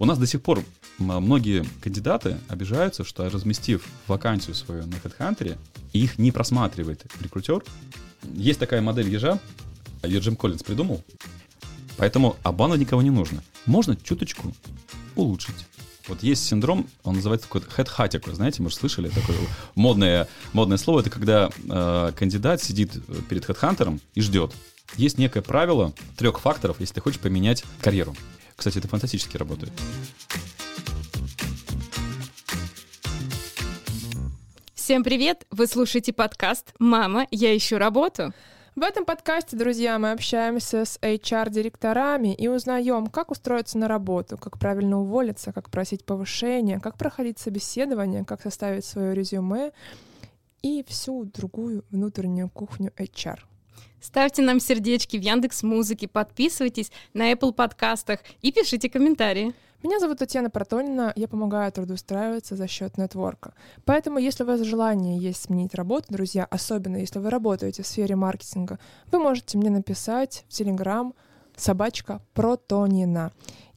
У нас до сих пор многие кандидаты обижаются, что разместив вакансию свою на HeadHunter, их не просматривает рекрутер. Есть такая модель ежа, ее Джим Коллинз придумал, поэтому обманывать никого не нужно. Можно чуточку улучшить. Вот есть синдром, он называется такой headhunting, вы знаете, может, слышали такое модное, модное слово, это когда э, кандидат сидит перед хедхантером и ждет. Есть некое правило трех факторов, если ты хочешь поменять карьеру. Кстати, это фантастически работает. Всем привет! Вы слушаете подкаст «Мама, я ищу работу». В этом подкасте, друзья, мы общаемся с HR-директорами и узнаем, как устроиться на работу, как правильно уволиться, как просить повышения, как проходить собеседование, как составить свое резюме и всю другую внутреннюю кухню HR. Ставьте нам сердечки в Яндекс Музыке, подписывайтесь на Apple подкастах и пишите комментарии. Меня зовут Татьяна Протонина, я помогаю трудоустраиваться за счет нетворка. Поэтому, если у вас желание есть сменить работу, друзья, особенно если вы работаете в сфере маркетинга, вы можете мне написать в Telegram собачка Протонина.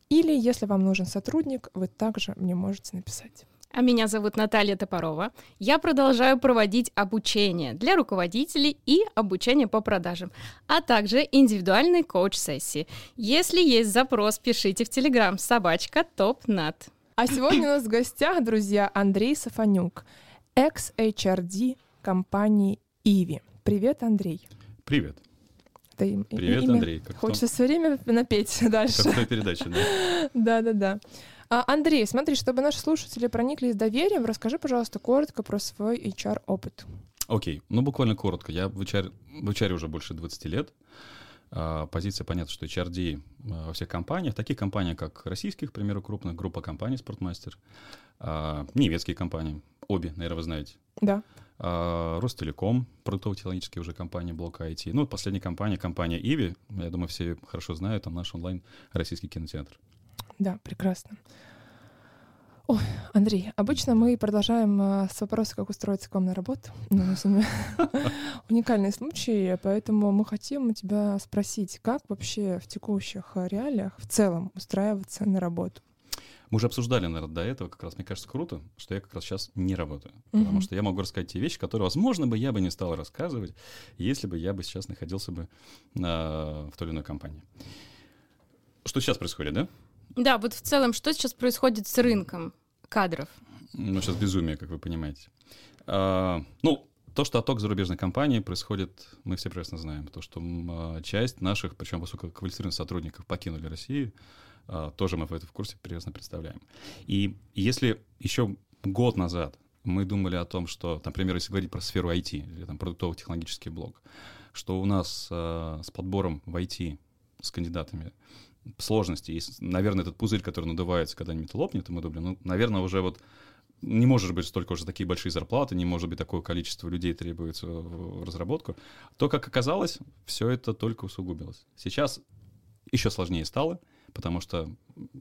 Или, если вам нужен сотрудник, вы также мне можете написать. А меня зовут Наталья Топорова. Я продолжаю проводить обучение для руководителей и обучение по продажам, а также индивидуальные коуч-сессии. Если есть запрос, пишите в Телеграм собачка топ-нат. А сегодня у нас в гостях, друзья, Андрей Сафанюк, экс-HRD компании Иви. Привет, Андрей. Привет. Это им, Привет, имя. Андрей. Как Хочется все время напеть дальше. Как в той передаче, да? Да-да-да. А, Андрей, смотри, чтобы наши слушатели прониклись доверием, расскажи, пожалуйста, коротко про свой HR-опыт. Окей, ну буквально коротко. Я в HR, в HR уже больше 20 лет. А, позиция, понятно, что HRD а, во всех компаниях, таких компаниях, как российских, к примеру, крупных, группа компаний «Спортмастер», а, немецкие компании, обе, наверное, вы знаете. Да. А, Ростелеком, продуктово-технологические уже компании Блок IT. Ну, последняя компания, компания Иви, я думаю, все хорошо знают, там наш онлайн российский кинотеатр. Да, прекрасно. Ой, Андрей, обычно мы продолжаем э, с вопроса, как устроиться к вам на работу. Но у нас уникальный случай, поэтому мы хотим у тебя спросить, как вообще в текущих реалиях в целом устраиваться на работу? Мы уже обсуждали, наверное, до этого, как раз мне кажется круто, что я как раз сейчас не работаю. Uh-huh. Потому что я могу рассказать те вещи, которые, возможно, бы я бы не стал рассказывать, если бы я бы сейчас находился бы на, в той или иной компании. Что сейчас происходит, да? Да, вот в целом, что сейчас происходит с рынком кадров? Ну, сейчас безумие, как вы понимаете. А, ну, то, что отток зарубежной компании происходит, мы все прекрасно знаем. То, что а, часть наших, причем высококвалифицированных сотрудников покинули Россию, а, тоже мы в этом в курсе прекрасно представляем. И если еще год назад мы думали о том, что, например, если говорить про сферу IT или там продуктово-технологический блок, что у нас а, с подбором в IT с кандидатами сложности. И, наверное, этот пузырь, который надувается, когда-нибудь лопнет, и мы думали, ну, наверное, уже вот не может быть столько уже такие большие зарплаты, не может быть такое количество людей требуется в разработку. То, как оказалось, все это только усугубилось. Сейчас еще сложнее стало, потому что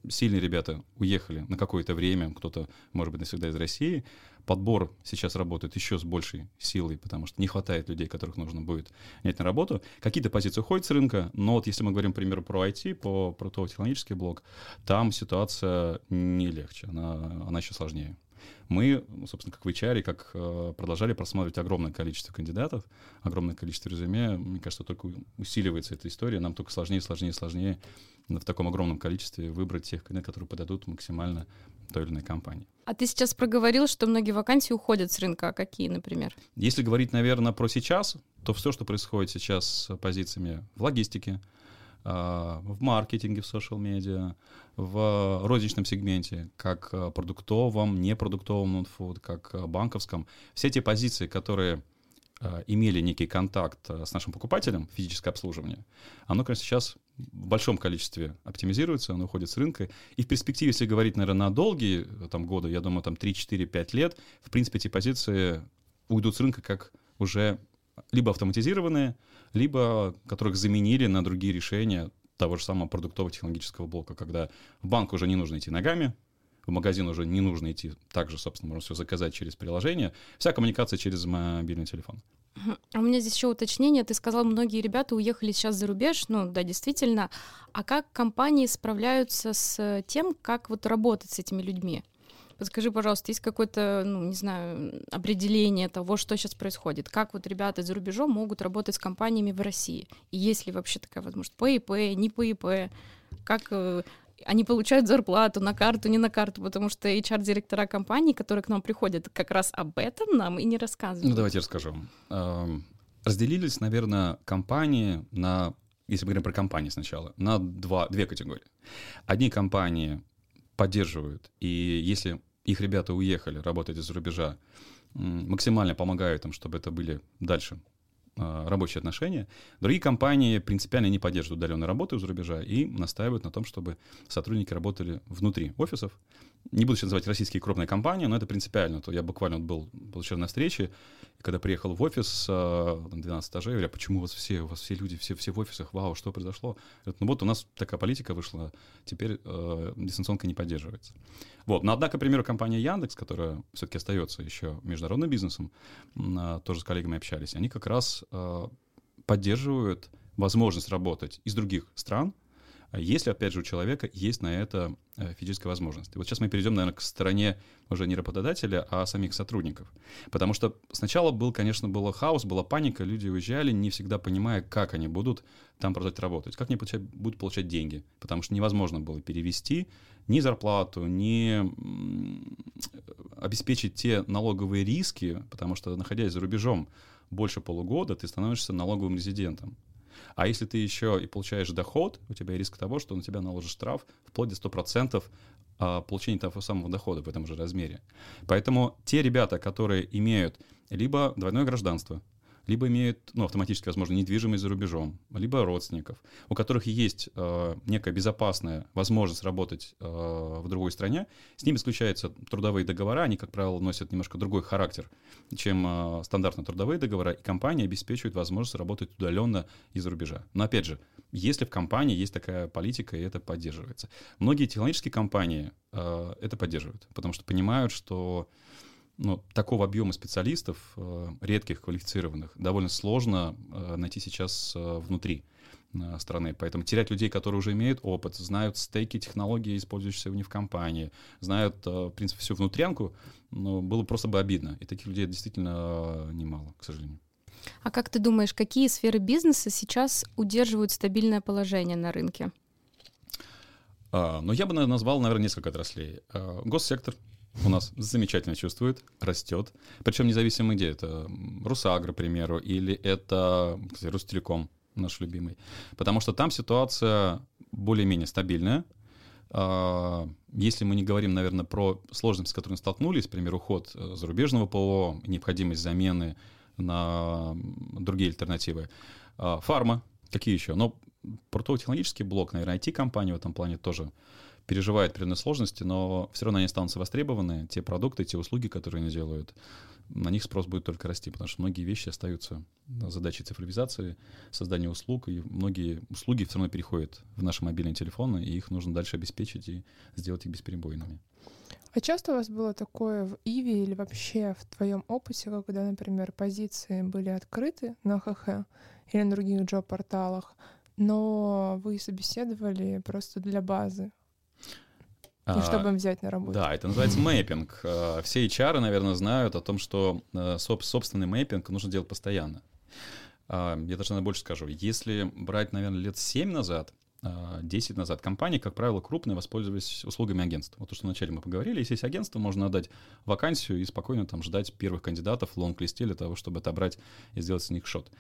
сильные ребята уехали на какое-то время, кто-то, может быть, навсегда из России. Подбор сейчас работает еще с большей силой, потому что не хватает людей, которых нужно будет нять на работу. Какие-то позиции уходят с рынка, но вот если мы говорим, к примеру, про IT, по, про технологический блок, там ситуация не легче, она, она еще сложнее. Мы, собственно, как в HR, как э, продолжали просматривать огромное количество кандидатов, огромное количество резюме. Мне кажется, только усиливается эта история. Нам только сложнее, сложнее, сложнее в таком огромном количестве выбрать тех кандидатов, которые подойдут максимально той или иной компании. А ты сейчас проговорил, что многие вакансии уходят с рынка. А какие, например? Если говорить, наверное, про сейчас, то все, что происходит сейчас с позициями в логистике, а, в маркетинге, в social медиа, в розничном сегменте, как продуктовом, непродуктовом нонфуд, как банковском. Все те позиции, которые а, имели некий контакт с нашим покупателем, физическое обслуживание, оно, конечно, сейчас в большом количестве оптимизируется, оно уходит с рынка. И в перспективе, если говорить, наверное, на долгие там, годы, я думаю, там 3, 4, 5 лет, в принципе, эти позиции уйдут с рынка как уже либо автоматизированные, либо которых заменили на другие решения того же самого продуктово-технологического блока, когда в банк уже не нужно идти ногами, в магазин уже не нужно идти, также, собственно, можно все заказать через приложение, вся коммуникация через мобильный телефон. А у меня здесь еще уточнение. Ты сказал, многие ребята уехали сейчас за рубеж. Ну да, действительно. А как компании справляются с тем, как вот работать с этими людьми? Подскажи, пожалуйста, есть какое-то, ну, не знаю, определение того, что сейчас происходит? Как вот ребята за рубежом могут работать с компаниями в России? И есть ли вообще такая возможность? По ИП, не по ИП? Как э, они получают зарплату на карту, не на карту, потому что HR-директора компании, которые к нам приходят, как раз об этом нам и не рассказывают. Ну, давайте расскажу. Разделились, наверное, компании на, если мы говорим про компании сначала, на два, две категории. Одни компании поддерживают, и если их ребята уехали работать из-за рубежа, максимально помогают им, чтобы это были дальше а, рабочие отношения. Другие компании принципиально не поддерживают удаленную работу из-за рубежа и настаивают на том, чтобы сотрудники работали внутри офисов. Не буду сейчас называть российские крупные компании, но это принципиально. То я буквально был, был вчера на встрече, и когда приехал в офис, 12 а, этажей, говорю, «А почему у вас все, у вас все люди, все, все в офисах, вау, что произошло? Говорят, ну вот у нас такая политика вышла, теперь э, дистанционка не поддерживается. Вот. Но однако, к примеру, компания Яндекс, которая все-таки остается еще международным бизнесом, э, тоже с коллегами общались, они как раз э, поддерживают возможность работать из других стран, если, опять же, у человека есть на это э, физическая возможность. И вот сейчас мы перейдем, наверное, к стороне уже не работодателя, а самих сотрудников. Потому что сначала был, конечно, был хаос, была паника, люди уезжали, не всегда понимая, как они будут там продолжать работать, как они получать, будут получать деньги. Потому что невозможно было перевести ни зарплату, ни обеспечить те налоговые риски, потому что, находясь за рубежом больше полугода, ты становишься налоговым резидентом. А если ты еще и получаешь доход, у тебя риск того, что на тебя наложат штраф вплоть до 100% а, получения того самого дохода в этом же размере. Поэтому те ребята, которые имеют либо двойное гражданство, либо имеют ну, автоматически, возможно, недвижимость за рубежом, либо родственников, у которых есть э, некая безопасная возможность работать э, в другой стране, с ними заключаются трудовые договора, они, как правило, носят немножко другой характер, чем э, стандартные трудовые договора, и компания обеспечивает возможность работать удаленно из-за рубежа. Но опять же, если в компании есть такая политика, и это поддерживается. Многие технологические компании э, это поддерживают, потому что понимают, что ну, такого объема специалистов, э, редких, квалифицированных, довольно сложно э, найти сейчас э, внутри страны. Поэтому терять людей, которые уже имеют опыт, знают стейки технологии, использующиеся у них в компании, знают, в принципе, всю внутрянку, ну, было просто бы обидно. И таких людей действительно немало, к сожалению. А как ты думаешь, какие сферы бизнеса сейчас удерживают стабильное положение на рынке? А, ну, я бы назвал, наверное, несколько отраслей. А, госсектор — у нас замечательно чувствует, растет. Причем независимо где это, Русагра, к примеру, или это кстати, Ростелеком, наш любимый. Потому что там ситуация более-менее стабильная. А, если мы не говорим, наверное, про сложности, с которыми столкнулись, например, уход э, зарубежного ПО, необходимость замены на другие альтернативы. А, фарма, какие еще? Но портово-технологический блок, наверное, IT-компания в этом плане тоже переживает определенные сложности, но все равно они останутся востребованы, те продукты, те услуги, которые они делают, на них спрос будет только расти, потому что многие вещи остаются задачей цифровизации, создания услуг, и многие услуги все равно переходят в наши мобильные телефоны, и их нужно дальше обеспечить и сделать их бесперебойными. А часто у вас было такое в Иви или вообще в твоем опыте, когда, например, позиции были открыты на ХХ или на других джоб-порталах, но вы собеседовали просто для базы, и чтобы им взять на работу. Да, это называется мэппинг. А, все HR, наверное, знают о том, что э, собственный мэппинг нужно делать постоянно. А, я даже больше скажу. Если брать, наверное, лет 7 назад, 10 а, назад компании, как правило, крупные воспользовались услугами агентства. Вот то, что вначале мы поговорили, если есть агентство, можно отдать вакансию и спокойно там ждать первых кандидатов в лонг-листе для того, чтобы отобрать и сделать с них шот.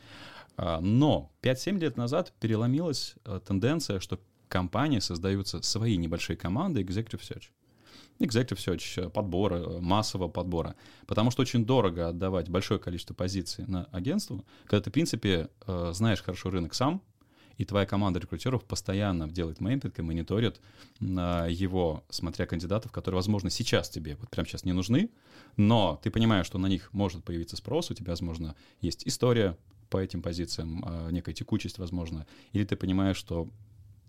Но 5-7 лет назад переломилась э, тенденция, что компании создаются свои небольшие команды Executive Search. Executive Search, подбора, массового подбора. Потому что очень дорого отдавать большое количество позиций на агентство, когда ты, в принципе, э, знаешь хорошо рынок сам, и твоя команда рекрутеров постоянно делает мейнпинг и мониторит его, смотря кандидатов, которые, возможно, сейчас тебе, вот прямо сейчас не нужны, но ты понимаешь, что на них может появиться спрос, у тебя, возможно, есть история по этим позициям, э, некая текучесть, возможно, или ты понимаешь, что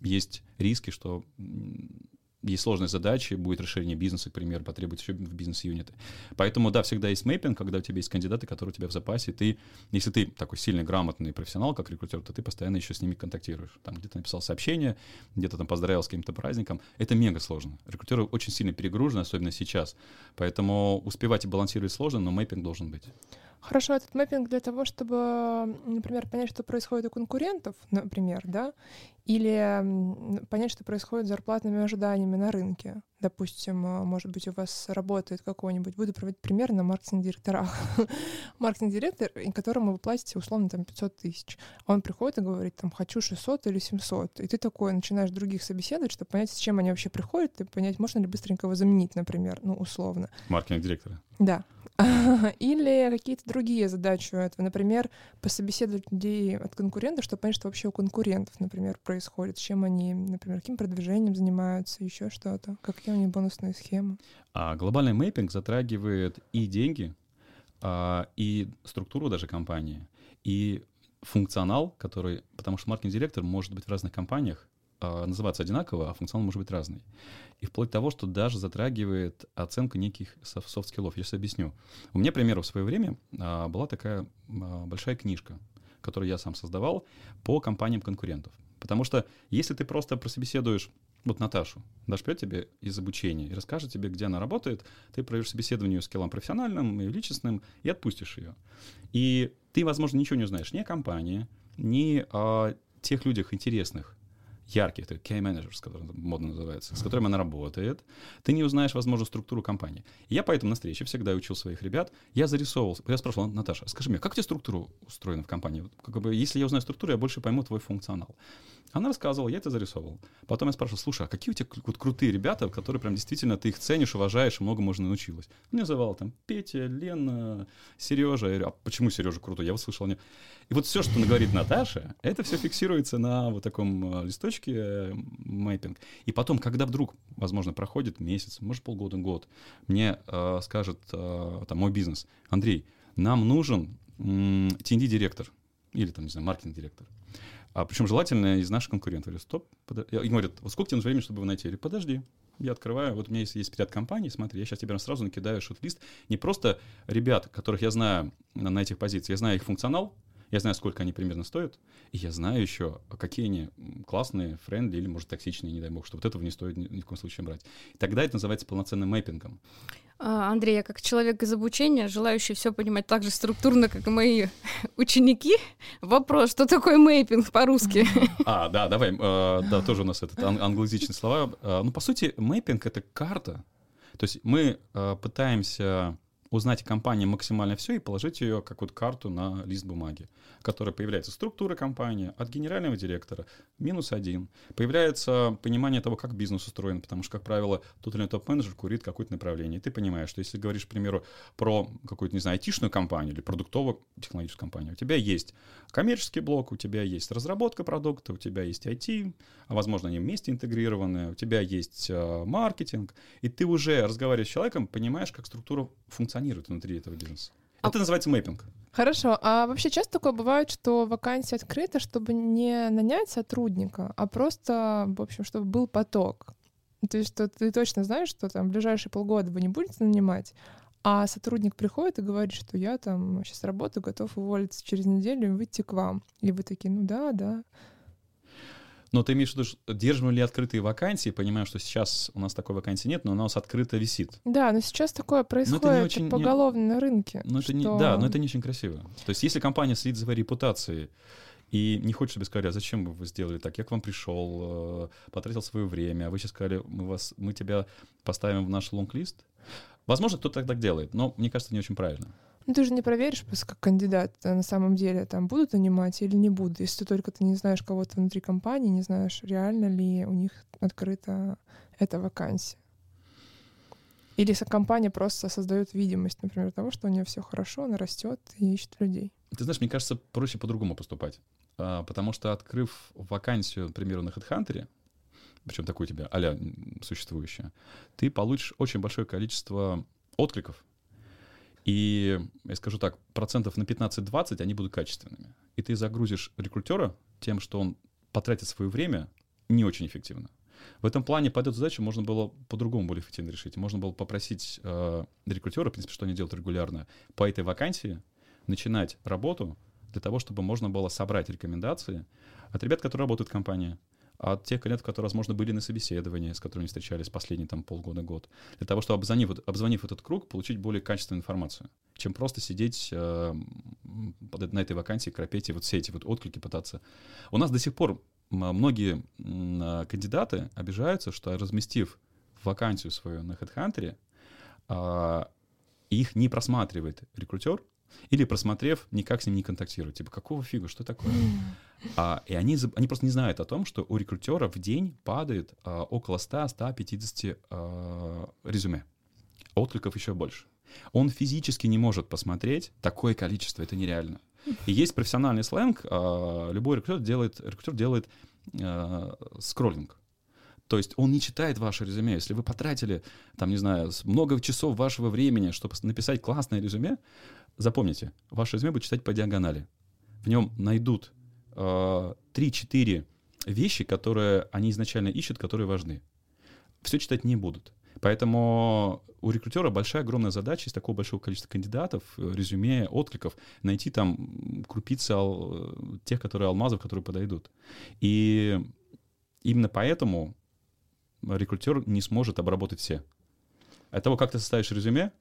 есть риски, что есть сложные задачи, будет расширение бизнеса, к примеру, потребуется еще в бизнес-юниты. Поэтому, да, всегда есть мейпинг, когда у тебя есть кандидаты, которые у тебя в запасе, ты, если ты такой сильный, грамотный профессионал, как рекрутер, то ты постоянно еще с ними контактируешь. Там где-то написал сообщение, где-то там поздравил с каким-то праздником. Это мега сложно. Рекрутеры очень сильно перегружены, особенно сейчас. Поэтому успевать и балансировать сложно, но мейпинг должен быть. Хорошо, этот мэппинг для того, чтобы, например, понять, что происходит у конкурентов, например, да, или понять, что происходит с зарплатными ожиданиями на рынке. Допустим, а, может быть, у вас работает какой-нибудь, буду проводить пример на маркетинг-директорах. Маркетинг-директор, которому вы платите условно там 500 тысяч. Он приходит и говорит, там, хочу 600 или 700. И ты такой начинаешь других собеседовать, чтобы понять, с чем они вообще приходят, и понять, можно ли быстренько его заменить, например, ну, условно. Маркетинг-директора. Да. Или какие-то другие задачи у этого. Например, пособеседовать людей от конкурентов, чтобы понять, что вообще у конкурентов, например, происходит, чем они, например, каким продвижением занимаются, еще что-то, какие у них бонусные схемы. А глобальный mapping затрагивает и деньги, а, и структуру даже компании, и функционал, который, потому что маркетинг-директор может быть в разных компаниях, а, называться одинаково, а функционал может быть разный. И вплоть до того, что даже затрагивает оценку неких soft skill ов. Я сейчас объясню. У меня, к примеру, в свое время а, была такая а, большая книжка, которую я сам создавал по компаниям конкурентов. Потому что если ты просто прособеседуешь вот Наташу, дашь придет тебе из обучения и расскажет тебе, где она работает, ты проведешь собеседование с скиллом профессиональным и личностным и отпустишь ее. И ты, возможно, ничего не узнаешь ни о компании, ни о тех людях интересных, ярких, key managers, который модно называется, с которыми она работает, ты не узнаешь, возможно, структуру компании. И я поэтому на встрече всегда учил своих ребят, я зарисовывал, я спрашивал, Наташа, скажи мне, как у тебя структура устроена в компании? Как бы, если я узнаю структуру, я больше пойму твой функционал. Она рассказывала, я это зарисовывал. Потом я спрашивал, слушай, а какие у тебя вот крутые ребята, которые прям действительно ты их ценишь, уважаешь, и много можно научилась? Мне называл там Петя, Лена, Сережа. Я говорю, а почему Сережа крутой? Я услышал. Не... И вот все, что говорит Наташа, это все фиксируется на вот таком э, листочке э, мэппинг. И потом, когда вдруг, возможно, проходит месяц, может полгода, год, мне э, скажет э, там мой бизнес, Андрей, нам нужен TND-директор или там, не знаю, маркетинг-директор. А причем желательно из наших конкурентов. Я говорю, стоп. И говорят, вот сколько тебе нужно времени, чтобы его найти? Я говорю, подожди. Я открываю, вот у меня есть, есть ряд компаний, смотри, я сейчас тебе сразу накидаю шут-лист. Не просто ребят, которых я знаю на, на этих позициях, я знаю их функционал, я знаю, сколько они примерно стоят, и я знаю еще, какие они классные, friendly или, может, токсичные, не дай бог, что вот этого не стоит ни, ни в коем случае брать. И тогда это называется полноценным mapping ом. А, Андрей, я как человек из обучения, желающий все понимать так же структурно, как и мои ученики, вопрос, что такое mapping по-русски? А, да, давай, э, да, тоже у нас этот англоязычные слова. Э, ну, по сути, mapping — это карта. То есть мы э, пытаемся узнать о компании максимально все и положить ее как вот карту на лист бумаги, которая появляется структура компании от генерального директора минус один. Появляется понимание того, как бизнес устроен, потому что, как правило, тот или иной топ-менеджер курит какое-то направление. И ты понимаешь, что если говоришь, к примеру, про какую-то, не знаю, айтишную компанию или продуктовую технологическую компанию, у тебя есть коммерческий блок, у тебя есть разработка продукта, у тебя есть IT, а возможно, они вместе интегрированы, у тебя есть э, маркетинг, и ты уже, разговаривая с человеком, понимаешь, как структура функционирует функционирует внутри этого бизнеса. А... Это называется мэппинг. Хорошо. А вообще часто такое бывает, что вакансия открыта, чтобы не нанять сотрудника, а просто, в общем, чтобы был поток. То есть, что ты точно знаешь, что там в ближайшие полгода вы не будете нанимать, а сотрудник приходит и говорит, что я там сейчас работаю, готов уволиться через неделю и выйти к вам. И вы такие, ну да, да. Но ты имеешь в виду, держим ли открытые вакансии, понимаю, что сейчас у нас такой вакансии нет, но у нас открыто висит. Да, но сейчас такое происходит но очень, поголовно не... на рынке. Но что... это не, да, но это не очень красиво. То есть если компания следит за своей репутацией, и не хочет, чтобы сказали, а зачем вы сделали так? Я к вам пришел, э, потратил свое время, а вы сейчас сказали, мы, вас, мы тебя поставим в наш лонг-лист. Возможно, кто-то так делает, но мне кажется, не очень правильно. Ну, ты же не проверишь просто как кандидат э, на самом деле, там, будут нанимать или не будут, если только ты не знаешь кого-то внутри компании, не знаешь, реально ли у них открыта эта вакансия. Или компания просто создает видимость, например, того, что у нее все хорошо, она растет и ищет людей. Ты знаешь, мне кажется, проще по-другому поступать. А, потому что, открыв вакансию, к примеру, на HeadHunter, причем такую у тебя а существующая, ты получишь очень большое количество откликов и, я скажу так, процентов на 15-20 они будут качественными. И ты загрузишь рекрутера тем, что он потратит свое время не очень эффективно. В этом плане под эту задачу можно было по-другому более эффективно решить. Можно было попросить э, рекрутера, в принципе, что они делают регулярно, по этой вакансии начинать работу для того, чтобы можно было собрать рекомендации от ребят, которые работают в компании, от тех клиентов, которые, возможно, были на собеседовании, с которыми встречались последние там полгода-год, для того, чтобы, обзвонив, обзвонив этот круг, получить более качественную информацию, чем просто сидеть э, на этой вакансии, кропеть и вот все эти вот отклики пытаться. У нас до сих пор многие э, кандидаты обижаются, что разместив вакансию свою на HeadHunter, э, их не просматривает рекрутер, или просмотрев, никак с ним не контактируют. Типа, какого фига, что такое? А, и они, они просто не знают о том, что у рекрутера в день падает а, около 100-150 а, резюме. Откликов еще больше. Он физически не может посмотреть такое количество, это нереально. И есть профессиональный сленг, а, любой рекрутер делает, рекрутер делает а, скроллинг. То есть он не читает ваше резюме. Если вы потратили, там, не знаю, много часов вашего времени, чтобы написать классное резюме, запомните, ваше резюме будет читать по диагонали. В нем найдут э, 3-4 вещи, которые они изначально ищут, которые важны. Все читать не будут. Поэтому у рекрутера большая, огромная задача из такого большого количества кандидатов, э, резюме, откликов, найти там крупицы ал, э, тех, которые алмазов, которые подойдут. И именно поэтому рекрутер не сможет обработать все. От того, как ты составишь резюме,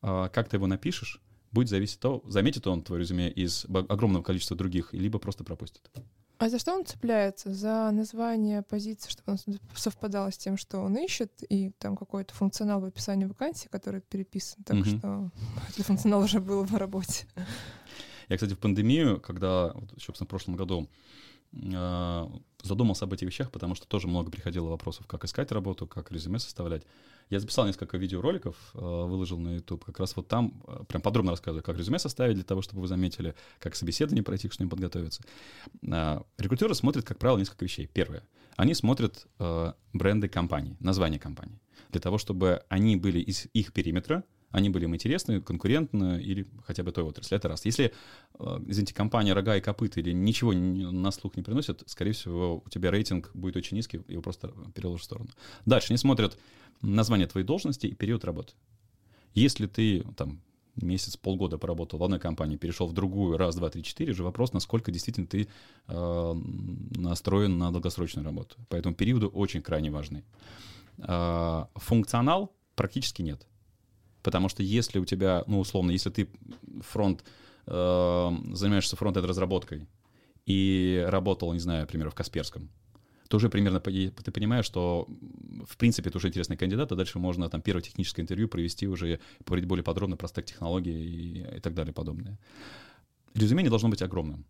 а, как ты его напишешь, будет зависеть от того, заметит он твое резюме из огромного количества других, либо просто пропустит. А за что он цепляется? За название позиции, чтобы он совпадало с тем, что он ищет, и там какой-то функционал в описании вакансии, который переписан, так mm-hmm. что этот функционал уже был в работе. Я, кстати, в пандемию, когда, вот, собственно, в прошлом году задумался об этих вещах, потому что тоже много приходило вопросов, как искать работу, как резюме составлять. Я записал несколько видеороликов, а, выложил на YouTube. Как раз вот там а, прям подробно рассказываю, как резюме составить для того, чтобы вы заметили, как собеседование пройти, к что-нибудь подготовиться. Рекрутеры смотрят, как правило, несколько вещей. Первое. Они смотрят бренды компаний, название компании, для того, чтобы они были из их периметра, они были им интересны, конкурентны или хотя бы той отрасли. Это раз. Если, э, извините, компания рога и копыта или ничего на слух не приносит, скорее всего, у тебя рейтинг будет очень низкий, его просто переложишь в сторону. Дальше они смотрят название твоей должности и период работы. Если ты там месяц, полгода поработал в одной компании, перешел в другую, раз, два, три, четыре, уже вопрос, насколько действительно ты э, настроен на долгосрочную работу. Поэтому периоды очень крайне важны. Э, функционал практически нет. Потому что если у тебя, ну, условно, если ты фронт, э, занимаешься фронт-энд разработкой и работал, не знаю, например, в Касперском, то уже примерно ты понимаешь, что в принципе это уже интересный кандидат, а дальше можно там первое техническое интервью провести уже, поговорить более подробно про стек технологий и, и так далее подобное. Резюме не должно быть огромным.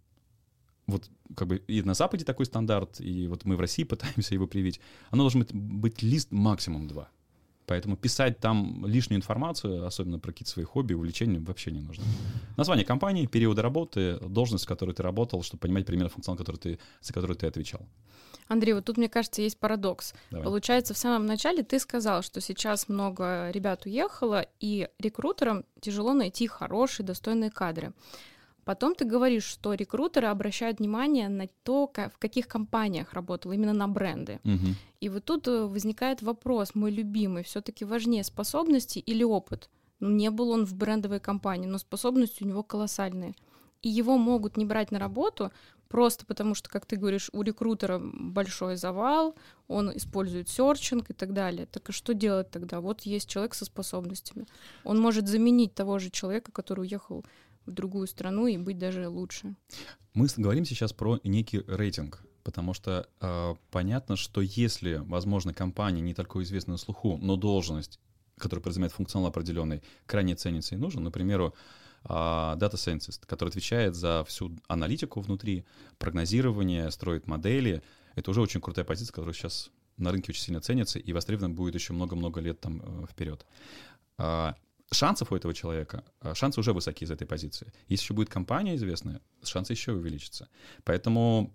Вот как бы и на Западе такой стандарт, и вот мы в России пытаемся его привить. Оно должно быть, быть лист максимум два. Поэтому писать там лишнюю информацию, особенно про какие-то свои хобби, увлечения, вообще не нужно. Название компании, периоды работы, должность, в которой ты работал, чтобы понимать примерно функционал, который ты, за который ты отвечал. Андрей, вот тут, мне кажется, есть парадокс. Давай. Получается, в самом начале ты сказал, что сейчас много ребят уехало, и рекрутерам тяжело найти хорошие, достойные кадры. Потом ты говоришь, что рекрутеры обращают внимание на то, как, в каких компаниях работал, именно на бренды. Угу. И вот тут э, возникает вопрос, мой любимый, все-таки важнее способности или опыт? Ну, не был он в брендовой компании, но способности у него колоссальные. И его могут не брать на работу просто потому, что, как ты говоришь, у рекрутера большой завал, он использует серчинг и так далее. Так и что делать тогда? Вот есть человек со способностями. Он может заменить того же человека, который уехал в другую страну и быть даже лучше. Мы говорим сейчас про некий рейтинг, потому что э, понятно, что если, возможно, компания не только известна на слуху, но должность, которая подразумевает функционал определенный, крайне ценится и нужен, например, Uh, data scientist, который отвечает за всю аналитику внутри, прогнозирование, строит модели. Это уже очень крутая позиция, которая сейчас на рынке очень сильно ценится и востребована будет еще много-много лет там э, вперед. Шансов у этого человека, а, шансы уже высоки из этой позиции. Если еще будет компания известная, шансы еще увеличатся. Поэтому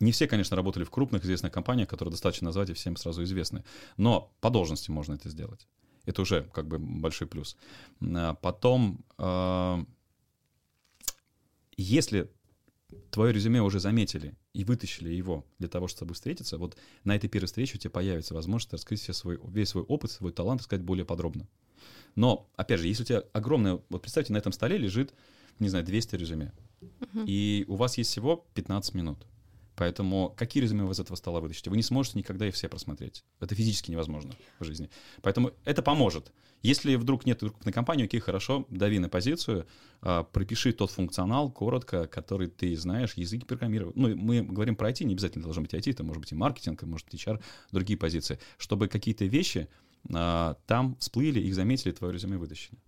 не все, конечно, работали в крупных известных компаниях, которые достаточно назвать и всем сразу известны. Но по должности можно это сделать. Это уже как бы большой плюс. А, потом, а, если твое резюме уже заметили и вытащили его для того, чтобы встретиться, вот на этой первой встрече у тебя появится возможность раскрыть все свой, весь свой опыт, свой талант, сказать более подробно. Но, опять же, если у тебя огромное... Вот представьте, на этом столе лежит, не знаю, 200 резюме, uh-huh. и у вас есть всего 15 минут. Поэтому какие резюме вы из этого стола вытащите? Вы не сможете никогда их все просмотреть. Это физически невозможно в жизни. Поэтому это поможет. Если вдруг нет крупной компании, окей, хорошо, дави на позицию, а, пропиши тот функционал коротко, который ты знаешь, языки программирования. Ну, мы говорим про IT, не обязательно должно быть IT, это может быть и маркетинг, может быть HR, другие позиции. Чтобы какие-то вещи там всплыли, их заметили, твое резюме вытащили.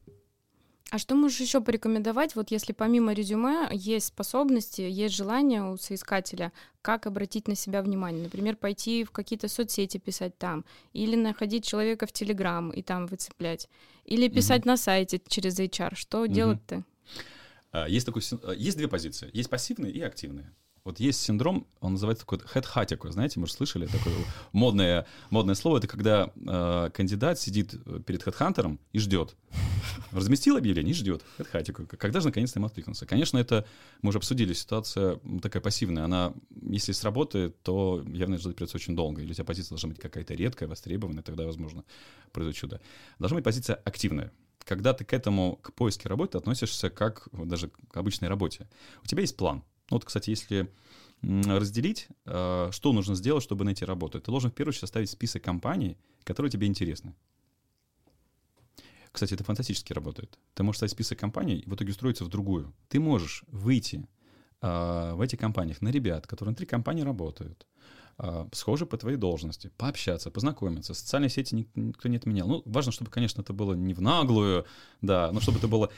А что можешь еще порекомендовать, вот если помимо резюме есть способности, есть желание у соискателя, как обратить на себя внимание? Например, пойти в какие-то соцсети писать там, или находить человека в Телеграм и там выцеплять, или писать mm-hmm. на сайте через HR. Что mm-hmm. делать-то? А, есть, такой, а, есть две позиции. Есть пассивные и активные. Вот есть синдром, он называется такой хедхатику, знаете, может, слышали такое модное, модное слово, это когда э, кандидат сидит перед хедхантером и ждет. Разместил объявление и ждет хедхатику. Когда же наконец-то им откликнуться? Конечно, это, мы уже обсудили, ситуация такая пассивная. Она, если сработает, то явно ждать придется очень долго. Или у тебя позиция должна быть какая-то редкая, востребованная, тогда, возможно, произойдет чудо. Должна быть позиция активная когда ты к этому, к поиске работы относишься как даже к обычной работе. У тебя есть план, вот, кстати, если разделить, э, что нужно сделать, чтобы найти работу, ты должен в первую очередь составить список компаний, которые тебе интересны. Кстати, это фантастически работает. Ты можешь составить список компаний и в итоге устроиться в другую. Ты можешь выйти э, в этих компаниях на ребят, которые внутри компании работают, а, схожи по твоей должности, пообщаться, познакомиться. Социальные сети никто не отменял. Ну, важно, чтобы, конечно, это было не в наглую, да, но чтобы это было...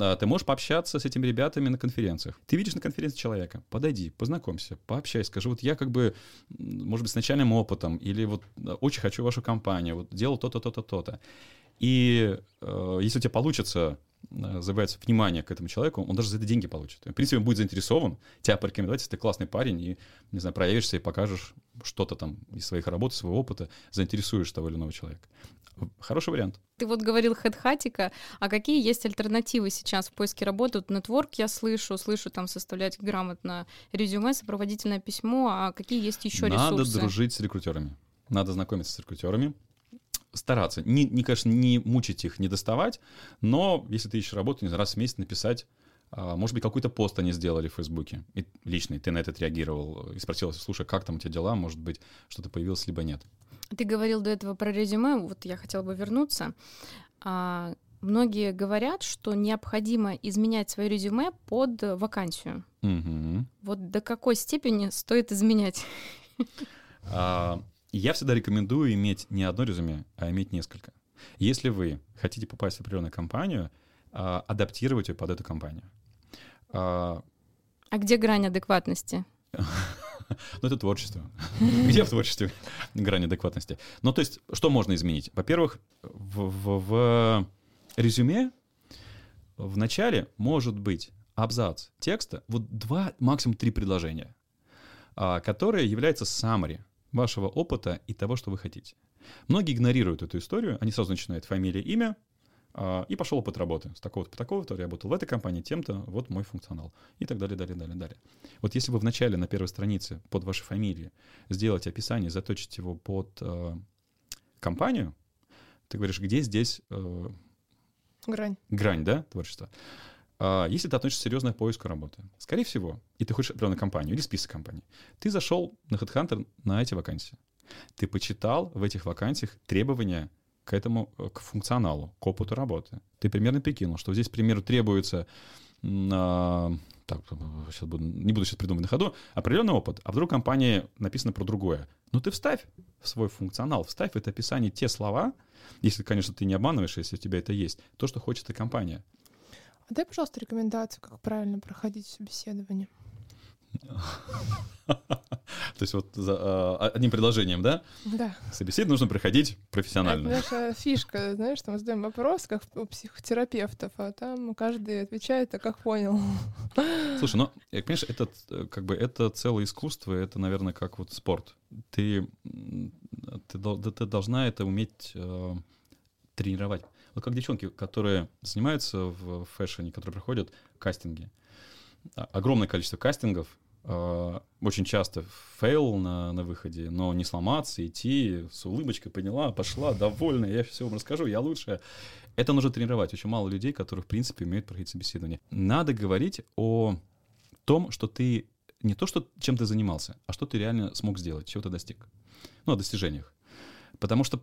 А, ты можешь пообщаться с этими ребятами на конференциях. Ты видишь на конференции человека, подойди, познакомься, пообщайся, скажи, вот я как бы, может быть, с начальным опытом, или вот очень хочу вашу компанию, вот делал то-то, то-то, то-то. И э, если у тебя получится Э, завоевать внимание к этому человеку, он даже за это деньги получит. В принципе, он будет заинтересован тебя порекомендовать, если ты классный парень и, не знаю, проявишься и покажешь что-то там из своих работ, своего опыта, заинтересуешь того или иного человека. Хороший вариант. Ты вот говорил хедхатика, а какие есть альтернативы сейчас в поиске работы? Вот нетворк я слышу, слышу там составлять грамотно резюме, сопроводительное письмо, а какие есть еще ресурсы? Надо дружить с рекрутерами. Надо знакомиться с рекрутерами, стараться. Не, не, конечно, не мучить их, не доставать, но если ты ищешь работу, не знаю, раз в месяц написать, а, может быть, какой-то пост они сделали в Фейсбуке, и личный, ты на это реагировал и спросил, слушай, как там у тебя дела, может быть, что-то появилось, либо нет. Ты говорил до этого про резюме, вот я хотела бы вернуться. А, многие говорят, что необходимо изменять свое резюме под вакансию. Угу. Вот до какой степени стоит изменять? А, я всегда рекомендую иметь не одно резюме, а иметь несколько. Если вы хотите попасть в определенную компанию, а, адаптировать ее под эту компанию. А, а где грань адекватности? Ну, это творчество. Где в творчестве грань адекватности? Ну, то есть, что можно изменить? Во-первых, в, в, в резюме в начале может быть абзац текста, вот два, максимум три предложения, а, которые являются summary вашего опыта и того, что вы хотите. Многие игнорируют эту историю, они сразу начинают фамилия, имя, а, и пошел опыт работы. С такого-то по такого-то я работал в этой компании, тем-то, вот мой функционал. И так далее, далее, далее, далее. Вот если вы вначале на первой странице под вашей фамилией сделаете описание, заточите его под э, компанию, ты говоришь, где здесь... Э, грань. Грань, да, творчества. А, если ты относишься серьезно к поиску работы, скорее всего, и ты хочешь определенную компанию или список компаний, ты зашел на HeadHunter на эти вакансии. Ты почитал в этих вакансиях требования к этому, э, к функционалу, к опыту работы. Ты примерно прикинул, что здесь, к примеру, требуется а, так, сейчас буду, не буду сейчас придумывать на ходу, определенный опыт, а вдруг компании написано про другое. Ну ты вставь в свой функционал, вставь в это описание те слова, если, конечно, ты не обманываешь, если у тебя это есть, то, что хочет эта компания. А дай, пожалуйста, рекомендацию, как правильно проходить собеседование. То есть вот за, а, одним предложением, да? Да. Собеседование нужно проходить профессионально. Это наша фишка, знаешь, там задаем вопрос, как у психотерапевтов, а там каждый отвечает, а как понял. Слушай, ну, понимаешь, это как бы это целое искусство, это, наверное, как вот спорт. Ты, ты, ты должна это уметь э, тренировать. Вот как девчонки, которые занимаются в фэшне, которые проходят кастинги. а, огромное количество кастингов, а, очень часто fail на, на выходе, но не сломаться, идти с улыбочкой, поняла, пошла, довольна, я все вам расскажу, я лучшая. Это нужно тренировать. Очень мало людей, которые, в принципе, умеют проходить собеседование. Надо говорить о том, что ты не то, что чем ты занимался, а что ты реально смог сделать, чего ты достиг. Ну, о достижениях. Потому что,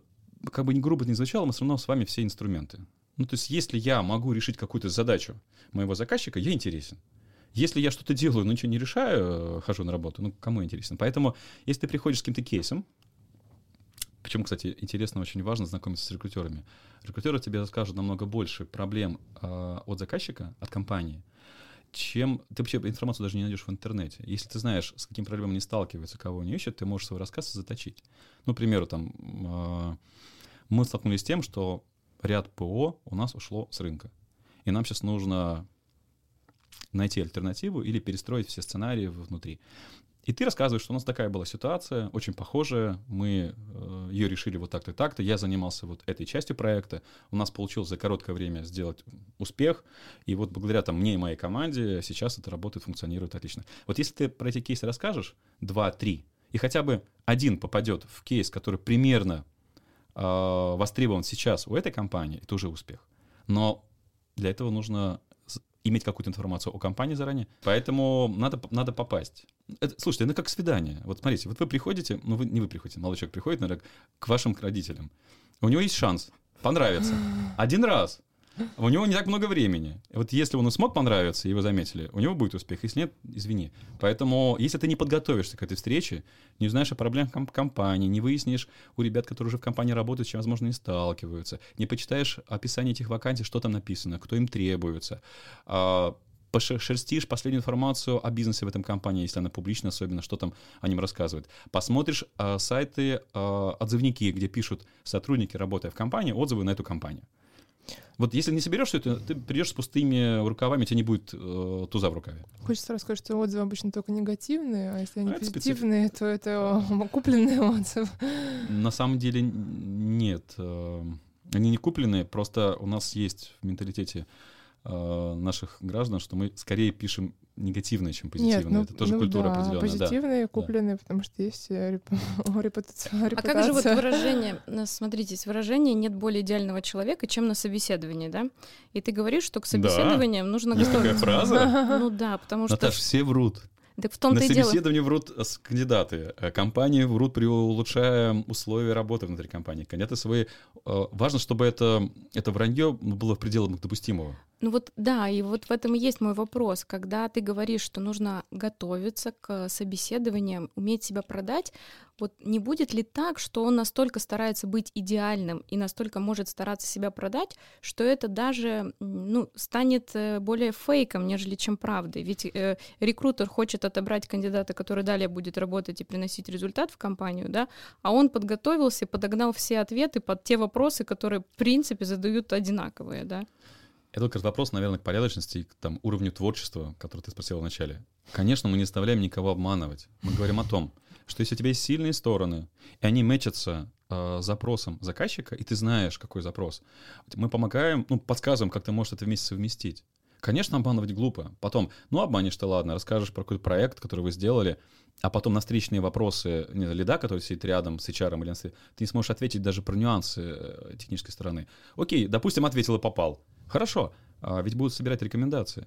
как бы ни грубо не звучало, мы все равно с вами все инструменты. Ну, то есть, если я могу решить какую-то задачу моего заказчика, я интересен. Если я что-то делаю, но ничего не решаю, э, хожу на работу, ну, кому интересно? Поэтому, если ты приходишь с каким-то кейсом, Причем, кстати, интересно, очень важно знакомиться с рекрутерами. Рекрутеры тебе расскажут намного больше проблем э, от заказчика, от компании, чем ты вообще информацию даже не найдешь в интернете. Если ты знаешь, с какими проблемами они сталкиваются, кого они ищут, ты можешь свой рассказ заточить. Ну, к примеру, там э, мы столкнулись с тем, что ряд ПО у нас ушло с рынка. И нам сейчас нужно найти альтернативу или перестроить все сценарии внутри. И ты рассказываешь, что у нас такая была ситуация, очень похожая, мы э, ее решили вот так-то и так-то, я занимался вот этой частью проекта, у нас получилось за короткое время сделать успех, и вот благодаря там мне и моей команде сейчас это работает, функционирует отлично. Вот если ты про эти кейсы расскажешь, два-три, и хотя бы один попадет в кейс, который примерно э, востребован сейчас у этой компании, это уже успех. Но для этого нужно иметь какую-то информацию о компании заранее. Поэтому надо, надо попасть. Это, слушайте, это как свидание. Вот смотрите, вот вы приходите, ну вы не вы приходите, молодой человек приходит, наверное, к вашим родителям. У него есть шанс понравиться. Один раз. У него не так много времени. Вот если он смог понравиться, вы заметили, у него будет успех. Если нет, извини. Поэтому, если ты не подготовишься к этой встрече, не узнаешь о проблемах комп- компании, не выяснишь у ребят, которые уже в компании работают, с чем, возможно, не сталкиваются, не почитаешь описание этих вакансий, что там написано, кто им требуется, а, пошерстишь последнюю информацию о бизнесе в этом компании, если она публичная, особенно, что там о нем рассказывают. Посмотришь э, сайты, э, отзывники, где пишут сотрудники, работая в компании, отзывы на эту компанию. Вот если не соберешь все это, ты придешь с пустыми рукавами, у тебя не будет э, туза в рукаве. Хочется рассказать, что отзывы обычно только негативные, а если они а позитивные, это то это купленные отзывы. На самом деле нет. Э, они не купленные, просто у нас есть в менталитете э, наших граждан, что мы скорее пишем негативные, чем позитивные. Нет, ну, это тоже ну, культура да, определенная. Позитивные, да. купленные, да. потому что есть э, реп... репутация. А как же вот выражение? Смотрите, с выражения нет более идеального человека, чем на собеседовании, да? И ты говоришь, что к собеседованиям да. нужно есть готовиться. такая фраза? Ну да, потому что... Наташ, все врут. Так в том-то На и дело. собеседовании врут кандидаты. Э, компании врут, при улучшая условия работы внутри компании. Кандидаты свои... Э, важно, чтобы это, это вранье было в пределах допустимого. Ну вот да, и вот в этом и есть мой вопрос. Когда ты говоришь, что нужно готовиться к собеседованиям, уметь себя продать, вот не будет ли так, что он настолько старается быть идеальным и настолько может стараться себя продать, что это даже ну, станет э, более фейком, нежели чем правдой? Ведь э, рекрутер хочет отобрать кандидата, который далее будет работать и приносить результат в компанию, да, а он подготовился, подогнал все ответы под те вопросы, которые, в принципе, задают одинаковые, да? Это как раз вопрос, наверное, к порядочности и к там, уровню творчества, который ты спросил вначале. Конечно, мы не заставляем никого обманывать. Мы говорим о том, что если у тебя есть сильные стороны, и они мэчатся э, запросом заказчика, и ты знаешь, какой запрос, мы помогаем, ну, подсказываем, как ты можешь это вместе совместить. Конечно, обманывать глупо. Потом, ну, обманешь ты, ладно, расскажешь про какой-то проект, который вы сделали, а потом на встречные вопросы не, лида, который сидит рядом с HR или ты не сможешь ответить даже про нюансы э, технической стороны. Окей, допустим, ответил и попал. Хорошо, а ведь будут собирать рекомендации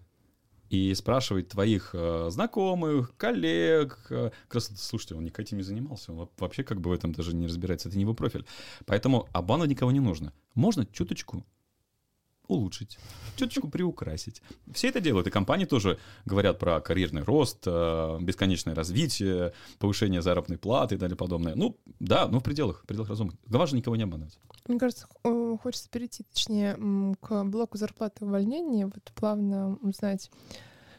и спрашивать твоих э, знакомых, коллег. Э, как раз, слушайте, он никак этим не занимался, он вообще как бы в этом даже не разбирается, это не его профиль. Поэтому обманывать никого не нужно. Можно чуточку улучшить, чуточку приукрасить. Все это делают, и компании тоже говорят про карьерный рост, э, бесконечное развитие, повышение заработной платы и далее подобное. Ну, да, но в пределах, в пределах разумных. Важно никого не обманывать. Мне кажется, хочется перейти, точнее, к блоку зарплаты увольнения, вот плавно узнать,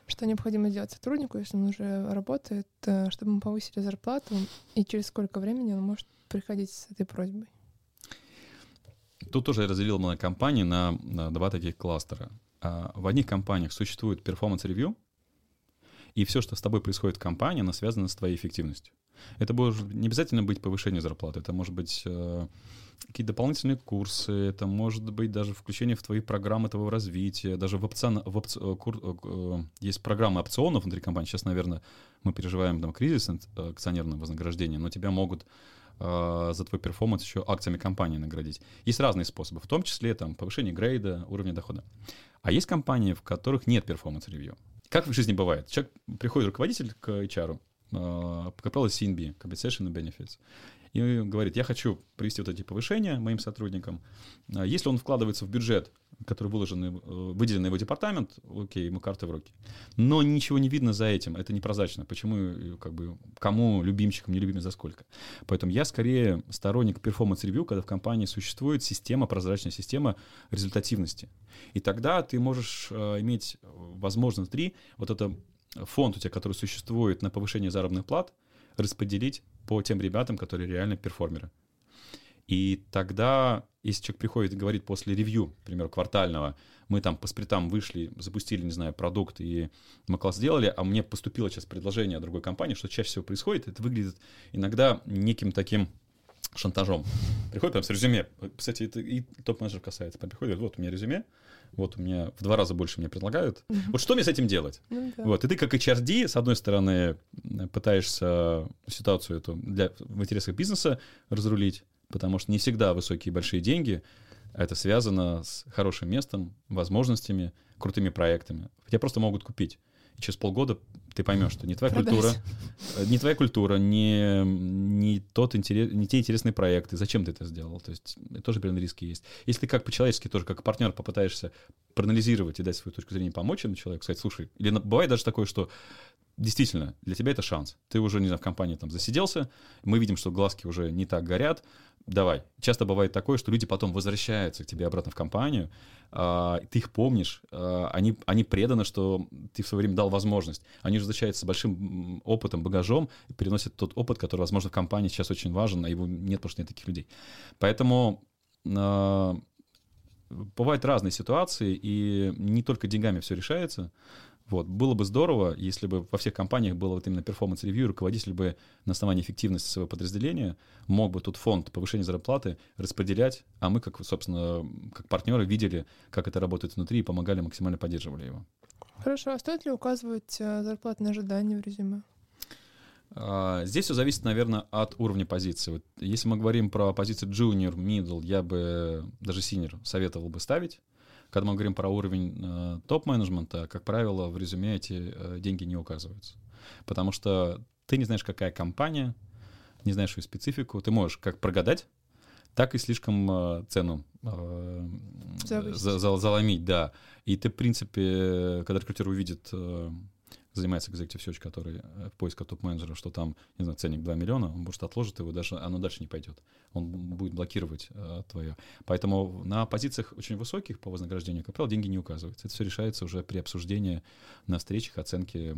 что необходимо сделать сотруднику, если он уже работает, э, чтобы мы повысили зарплату, и через сколько времени он может приходить с этой просьбой. Тут тоже я разделил мои компании на, на два таких кластера. А, в одних компаниях существует performance review, И все, что с тобой происходит в компании, оно связано с твоей эффективностью. Это может не обязательно быть повышение зарплаты, это может быть э, какие-то дополнительные курсы, это может быть даже включение в твои программы твоего развития, даже в, опцион, в опци, э, кур, э, э, есть программы опционов внутри компании. Сейчас, наверное, мы переживаем там кризис акционерного вознаграждения, но тебя могут э, за твой performance еще акциями компании наградить. Есть разные способы, в том числе там повышение грейда, уровня дохода. А есть компании, в которых нет performance review. Как в жизни бывает? Человек, приходит руководитель к HR, э, как правило, C&B, Compensation and Benefits, и говорит, я хочу провести вот эти повышения моим сотрудникам. А если он вкладывается в бюджет, который выложен, э, выделен на его департамент, окей, ему карты в руки. Но ничего не видно за этим, это непрозрачно. Почему, э, как бы, кому любимчикам, не любимым, за сколько. Поэтому я скорее сторонник performance review, когда в компании существует система, прозрачная система результативности. И тогда ты можешь э, иметь возможность внутри вот это фонд у тебя, который существует на повышение заработных плат, распределить по тем ребятам, которые реально перформеры. И тогда, если человек приходит и говорит после ревью, например, квартального, мы там по спринтам вышли, запустили, не знаю, продукт, и мы класс сделали, а мне поступило сейчас предложение от другой компании, что чаще всего происходит, это выглядит иногда неким таким шантажом. Приходит прям с резюме. Кстати, это и топ-менеджер касается. Прям приходит, вот у меня резюме, вот у меня в два раза больше мне предлагают. Вот что мне с этим делать? Ну, да. Вот, и ты как HRD, с одной стороны, пытаешься ситуацию эту для, в интересах бизнеса разрулить, потому что не всегда высокие большие деньги, это связано с хорошим местом, возможностями, крутыми проектами. Тебя просто могут купить. И через полгода ты поймешь, что не твоя Продать. культура, э, не твоя культура, не, не, тот интерес, не те интересные проекты, зачем ты это сделал. То есть тоже определенные риски есть. Если ты как по-человечески тоже, как партнер попытаешься проанализировать и дать свою точку зрения, помочь этому человеку, сказать, слушай, или бывает даже такое, что действительно, для тебя это шанс. Ты уже, не знаю, в компании там засиделся, мы видим, что глазки уже не так горят, давай. Часто бывает такое, что люди потом возвращаются к тебе обратно в компанию, э, ты их помнишь, э, они, они преданы, что ты в свое время дал возможность. Они возвращаются с большим опытом, багажом и переносят тот опыт, который, возможно, в компании сейчас очень важен, а его нет, потому что нет таких людей. Поэтому э, бывают разные ситуации, и не только деньгами все решается. Вот. Было бы здорово, если бы во всех компаниях было вот именно performance review, руководитель бы на основании эффективности своего подразделения мог бы тут фонд повышения зарплаты распределять, а мы, как, собственно, как партнеры видели, как это работает внутри и помогали, максимально поддерживали его. Хорошо, а стоит ли указывать э, зарплатные ожидания в резюме? А, здесь все зависит, наверное, от уровня позиции. Вот если мы говорим про позицию junior, middle, я бы даже senior советовал бы ставить. Когда мы говорим про уровень э, топ-менеджмента, как правило, в резюме эти э, деньги не указываются. Потому что ты не знаешь, какая компания, не знаешь ее специфику. Ты можешь как прогадать, так и слишком э, цену э, за, за, заломить, да. И ты, в принципе, когда рекрутер увидит занимается executive search, который э, в поиске топ-менеджера, что там, не знаю, ценник 2 миллиона, он может отложит его, даже оно дальше не пойдет. Он будет блокировать э, твое. Поэтому на позициях очень высоких по вознаграждению, как правило, деньги не указываются. Это все решается уже при обсуждении на встречах, оценке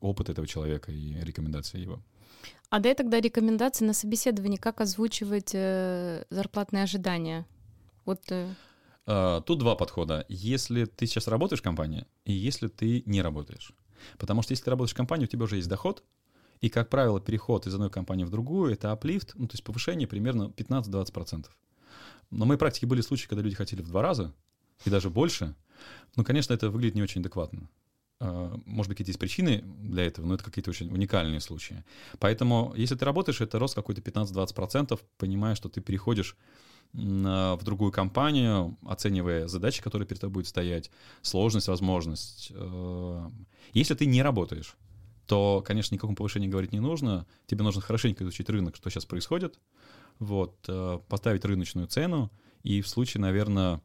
опыта этого человека и рекомендации его. А дай тогда рекомендации на собеседовании, как озвучивать э, зарплатные ожидания? Вот э... Uh, тут два подхода. Если ты сейчас работаешь в компании, и если ты не работаешь. Потому что если ты работаешь в компании, у тебя уже есть доход, и, как правило, переход из одной компании в другую — это аплифт, ну, то есть повышение примерно 15-20%. Но в моей практике были случаи, когда люди хотели в два раза, и даже больше. Ну, конечно, это выглядит не очень адекватно. А, может быть, какие-то есть причины для этого, но это какие-то очень уникальные случаи. Поэтому, если ты работаешь, это рост какой-то 15-20%, понимая, что ты переходишь в другую компанию, оценивая задачи, которые перед тобой будут стоять, сложность, возможность. Э, если ты не работаешь, то, конечно, никаком повышении говорить не нужно. Тебе нужно хорошенько изучить рынок, что сейчас происходит, вот, э, поставить рыночную цену, и в случае, наверное,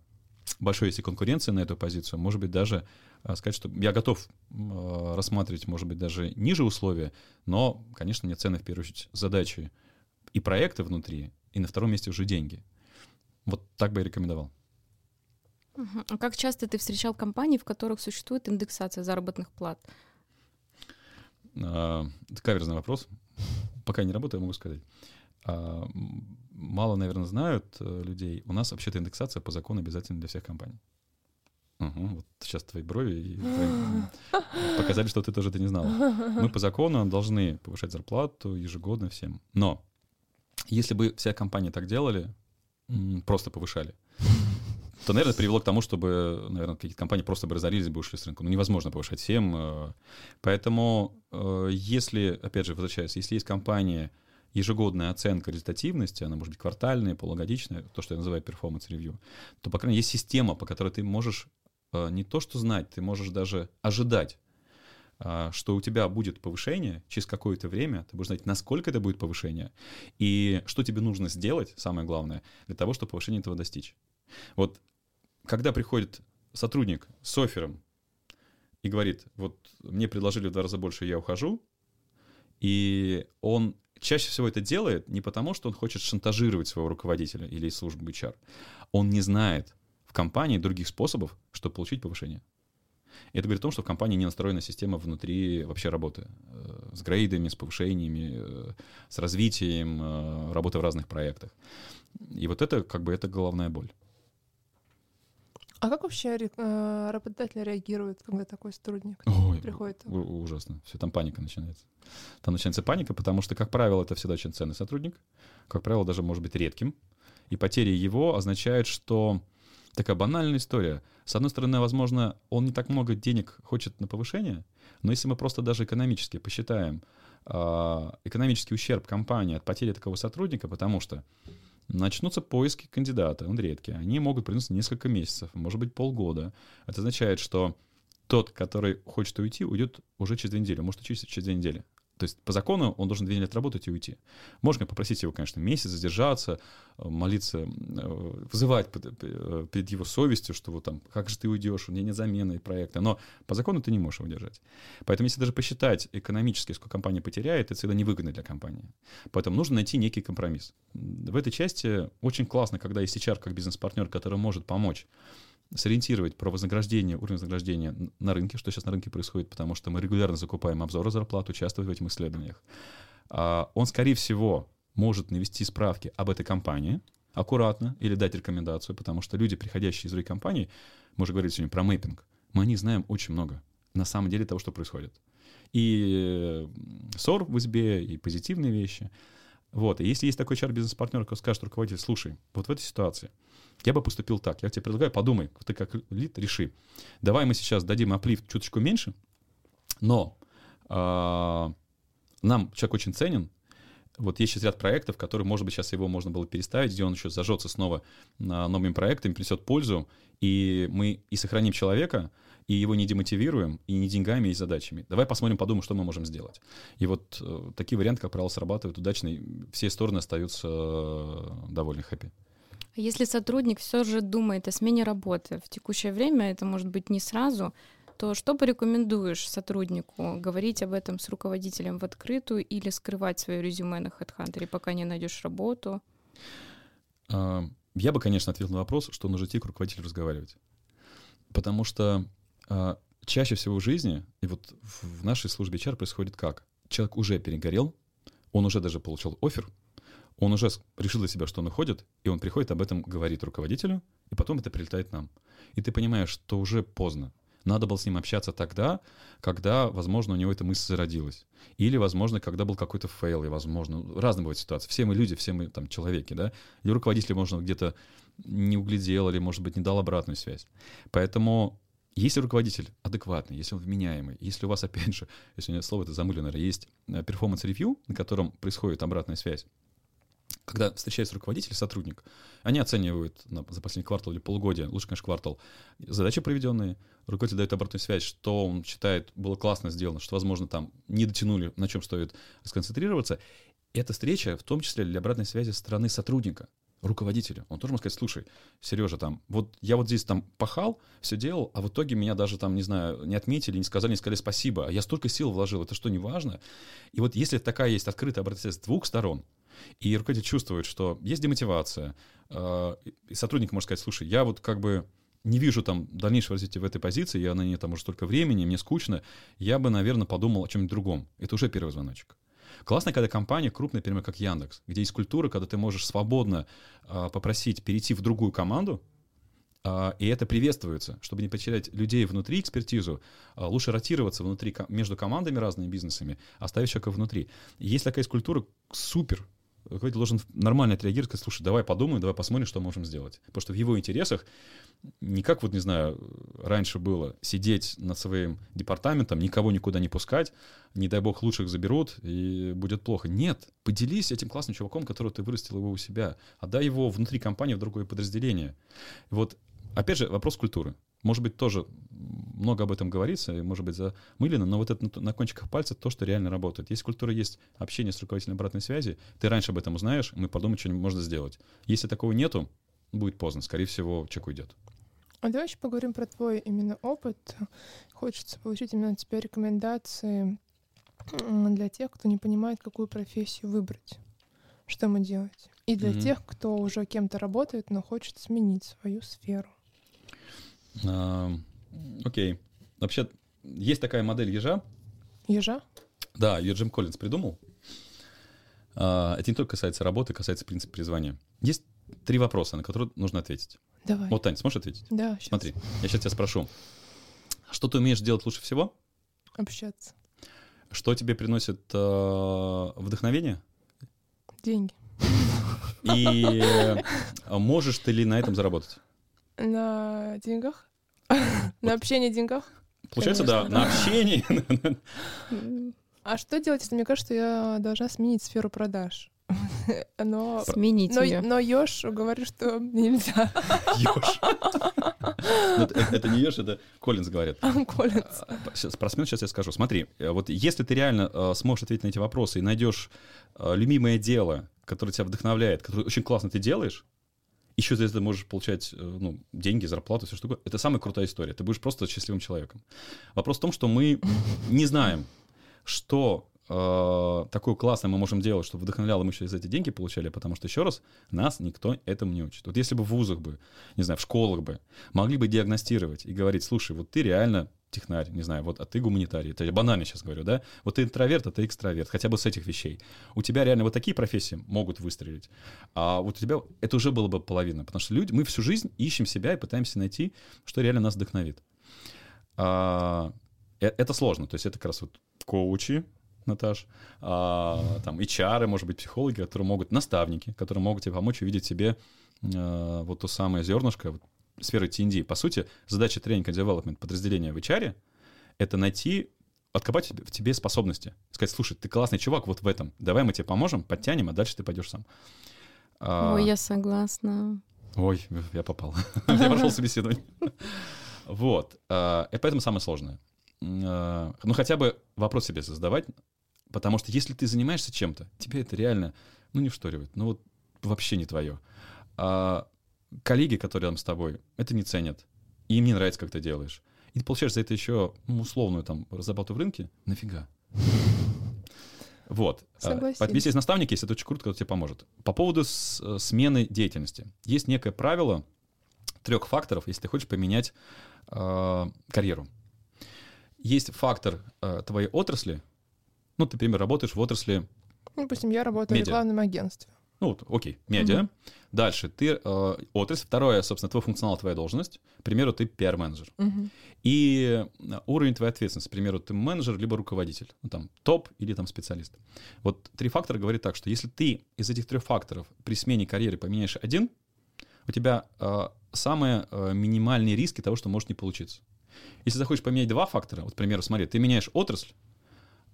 большой, если конкуренция на эту позицию, может быть, даже э, сказать, что я готов рассматривать, может быть, даже ниже условия, но, конечно, мне цены, в первую очередь, задачи и проекты внутри, и на втором месте уже деньги. Вот так бы я рекомендовал. А как часто ты встречал компании, в которых существует индексация заработных плат? А, это каверзный вопрос. Пока не работаю, могу сказать. А, мало, наверное, знают э, людей. У нас вообще-то индексация по закону обязательно для всех компаний. Ага, вот сейчас твои брови и твои показали, что ты тоже это не знала. Мы по закону должны повышать зарплату ежегодно всем. Но если бы вся компания так делали, просто повышали, то, наверное, привело к тому, чтобы, наверное, какие-то компании просто бы разорились бы ушли с рынка. Ну, невозможно повышать всем. э. Поэтому, э, если, опять же, возвращаясь, если есть компания, ежегодная оценка результативности, она может быть квартальная, полугодичная, то, что я называю performance review, то, по крайней мере, есть система, по которой ты можешь э, не то что знать, ты можешь даже ожидать, что у тебя будет повышение через какое-то время, ты будешь знать, насколько это будет повышение, и что тебе нужно сделать, самое главное, для того, чтобы повышение этого достичь. Вот когда приходит сотрудник с оффером и говорит, вот мне предложили в два раза больше, я ухожу, и он чаще всего это делает не потому, что он хочет шантажировать своего руководителя или из службы HR. Он не знает в компании других способов, чтобы получить повышение. И это говорит о том, что в компании не настроена система внутри вообще работы. э, С грейдами, с повышениями, э, с развитием, э, работы в разных проектах. И вот это как бы это головная боль. А как вообще э, работодатель реагирует, когда такой сотрудник Ой, приходит? у- ужасно. Все, там паника начинается. Там начинается паника, потому что, как правило, это всегда очень ценный сотрудник. Как правило, даже может быть редким. И потеря его означает, что такая банальная история. С одной стороны, возможно, он не так много денег хочет на повышение, но если мы просто даже экономически посчитаем а, экономический ущерб компании от потери такого сотрудника, потому что начнутся поиски кандидата, он редкий, они могут приносить несколько месяцев, может быть полгода. Это означает, что тот, который хочет уйти, уйдет уже через две недели, может уйти через две недели. То есть по закону он должен две недели отработать и уйти. Можно попросить его, конечно, месяц задержаться, э, молиться, э, вызывать э, перед его совестью, что вот там, как же ты уйдешь, у меня нет замены и проекта. Но по закону ты не можешь его удержать. Поэтому если даже посчитать экономически, сколько компания потеряет, это всегда невыгодно для компании. Поэтому нужно найти некий компромисс. В этой части очень классно, когда есть HR как бизнес-партнер, который может помочь сориентировать про вознаграждение, уровень вознаграждения на рынке, что сейчас на рынке происходит, потому что мы регулярно закупаем обзоры зарплат, участвуем в этих исследованиях. А, Он, скорее всего, может навести справки об этой компании аккуратно или дать рекомендацию, потому что люди, приходящие из других компаний, мы уже говорили сегодня про мэппинг, мы о них знаем очень много на самом деле того, что происходит. И э, ссор в избе, и позитивные вещи. Вот. И если есть такой HR-бизнес-партнер, который скажет руководитель, слушай, вот в этой ситуации я бы поступил так. Я тебе предлагаю, подумай, ты как лид, реши. Давай мы сейчас дадим аплифт чуточку меньше, но а, нам человек очень ценен. Вот есть сейчас ряд проектов, которые, может быть, сейчас его можно было переставить, где он еще зажжется снова новыми проектами, принесет пользу, и мы и сохраним человека, и его не демотивируем, и не деньгами, и задачами. Давай посмотрим, подумаем, что мы можем сделать. И вот э, такие варианты, как правило, срабатывают удачно, и все стороны остаются э, довольны, хэппи. Если сотрудник все же думает о смене работы в текущее время, это может быть не сразу, то что порекомендуешь сотруднику? Говорить об этом с руководителем в открытую или скрывать свое резюме на HeadHunter, пока не найдешь работу? Я бы, конечно, ответил на вопрос, что нужно идти к руководителю разговаривать. Потому что а, чаще всего в жизни, и вот в нашей службе HR происходит как? Человек уже перегорел, он уже даже получил офер, он уже решил для себя, что он уходит, и он приходит об этом говорит руководителю, и потом это прилетает нам. И ты понимаешь, что уже поздно. Надо было с ним общаться тогда, когда, возможно, у него эта мысль зародилась. Или, возможно, когда был какой-то fail, и, возможно, разные бывают ситуации. Все мы люди, все мы там человеки, да. Или руководитель, может, где-то не углядел, или, может быть, не дал обратную связь. Поэтому если руководитель адекватный, если он вменяемый, если у вас, опять же, если у меня слово это замыливаю, наверное, есть performance review, на котором происходит обратная связь, когда встречается руководитель, сотрудник, они оценивают на- за последний квартал или полугодие, лучше, конечно, квартал, задачи проведенные, руководитель дает обратную связь, что он считает было классно сделано, что, возможно, там не дотянули, на чем стоит сконцентрироваться. Эта встреча в том числе для обратной связи со стороны сотрудника, руководителя. Он тоже может сказать, слушай, Сережа, там, вот я вот здесь там пахал, все делал, а в итоге меня даже там, не знаю, не отметили, не сказали, не сказали спасибо, а я столько сил вложил, это что, не важно? И вот если такая есть открытая обратная связь с двух сторон, и руководитель чувствует, что есть демотивация, э, и сотрудник может сказать, слушай, я вот как бы не вижу там дальнейшего развития в этой позиции, я на ней там уже столько времени, мне скучно, я бы, наверное, подумал о чем-нибудь другом. Это уже первый звоночек. Классно, когда компания крупная, например, как Яндекс, где есть культура, когда ты можешь свободно э, попросить перейти в другую команду, А, и это приветствуется. Чтобы не потерять людей внутри экспертизу, а, лучше ротироваться внутри, между командами разными бизнесами, оставить человека внутри. Есть такая есть культура, супер, руководитель должен нормально отреагировать, сказать, слушай, давай подумаем, давай посмотрим, что можем сделать. Потому что в его интересах не как вот, не знаю, раньше было, сидеть над своим департаментом, никого никуда не пускать, не дай бог лучших заберут, и будет плохо. Нет, поделись этим классным чуваком, которого ты вырастил его у себя, отдай его внутри компании в другое подразделение. Вот, опять же, вопрос культуры. Может быть, тоже много об этом говорится, и, может быть, замылено, но вот это на, на кончиках пальцев то, что реально работает. Если культура есть общение с руководителем обратной связи, ты раньше об этом узнаешь, мы подумаем, что можно сделать. Если такого нету, будет поздно. Скорее всего, человек уйдет. А давай еще поговорим про твой именно опыт. Хочется получить именно от тебя рекомендации для тех, кто не понимает, какую профессию выбрать, что ему делать. И для mm-hmm. тех, кто уже кем-то работает, но хочет сменить свою сферу. А, окей. Вообще, есть такая модель ежа. Ежа? Да, ее Джим Коллинз придумал. А, это не только касается работы, касается принципа призвания. Есть три вопроса, на которые нужно ответить. Давай. Вот, Таня, сможешь ответить? Да, сейчас. Смотри, я сейчас тебя спрошу. Что ты умеешь делать лучше всего? Общаться. Что тебе приносит э, вдохновение? Деньги. И э, можешь ты ли на этом заработать? На деньгах? На общении деньгах? Получается, да, на общении. А что делать, если мне кажется, что я должна сменить сферу продаж? Но, Сменить но, ее. но Ёж говорит, что нельзя. Ёж. Это не Ёж, это Коллинз говорит. Коллинз. Спортсмен, сейчас я скажу. Смотри, э, вот если ты реально э, сможешь ответить на эти вопросы и найдешь э, любимое дело, которое тебя вдохновляет, которое очень классно ты делаешь, еще за это можешь получать ну, деньги, зарплату, все что такое. Это самая крутая история. Ты будешь просто счастливым человеком. Вопрос в том, что мы не знаем, что э, такое классное мы можем делать, чтобы вдохновляло, мы еще за эти деньги получали, потому что, еще раз, нас никто этому не учит. Вот если бы в вузах бы, не знаю, в школах бы, могли бы диагностировать и говорить, слушай, вот ты реально технарь, не знаю, вот, а ты гуманитарий, это я банально сейчас говорю, да, вот ты интроверт, а ты экстраверт, хотя бы с этих вещей. У тебя реально вот такие профессии могут выстрелить, а вот у тебя это уже было бы половина, потому что люди, мы всю жизнь ищем себя и пытаемся найти, что реально нас вдохновит. А, э, это сложно, то есть это как раз вот коучи, Наташ, а, там HR, может быть, психологи, которые могут, наставники, которые могут тебе помочь увидеть себе а, вот то самое зернышко, вот, сферы TND. По сути, задача тренинга development подразделения в HR — это найти откопать в тебе способности. Сказать, слушай, ты классный чувак вот в этом, давай мы тебе поможем, подтянем, а дальше ты пойдешь сам. А, Ой, я согласна. Ой, я попал. Я прошел собеседование. Вот. А, и поэтому самое сложное. А, ну, хотя бы вопрос себе задавать, потому что если ты занимаешься чем-то, тебе это реально, ну, не вшторивает, ну, вот вообще не твое. А коллеги, которые рядом с тобой, это не ценят. И им не нравится, как ты делаешь. И ты получаешь за это еще ну, условную там разработку в рынке. Нафига? Вот. А, Согласен. Если есть наставник, есть это очень круто, кто тебе поможет. По поводу э, смены деятельности. Есть некое правило трех факторов, если ты хочешь поменять э, карьеру есть фактор э, твоей отрасли. Ну, ты, например, работаешь в отрасли... Ну, допустим, я работаю медиа. в рекламном агентстве. Ну, вот, окей, медиа. Угу. Дальше ты э, отрасль. Второе, собственно, твой функционал, твоя должность. К примеру, ты пиар-менеджер. Угу. И э, уровень твоей ответственности. К примеру, ты менеджер либо руководитель. Ну, там, топ или там специалист. Вот три фактора говорят так, что если ты из этих трех факторов при смене карьеры поменяешь один, у тебя э, самые э, минимальные риски того, что может не получиться. Если захочешь поменять два фактора, вот, к примеру, смотри, ты меняешь отрасль,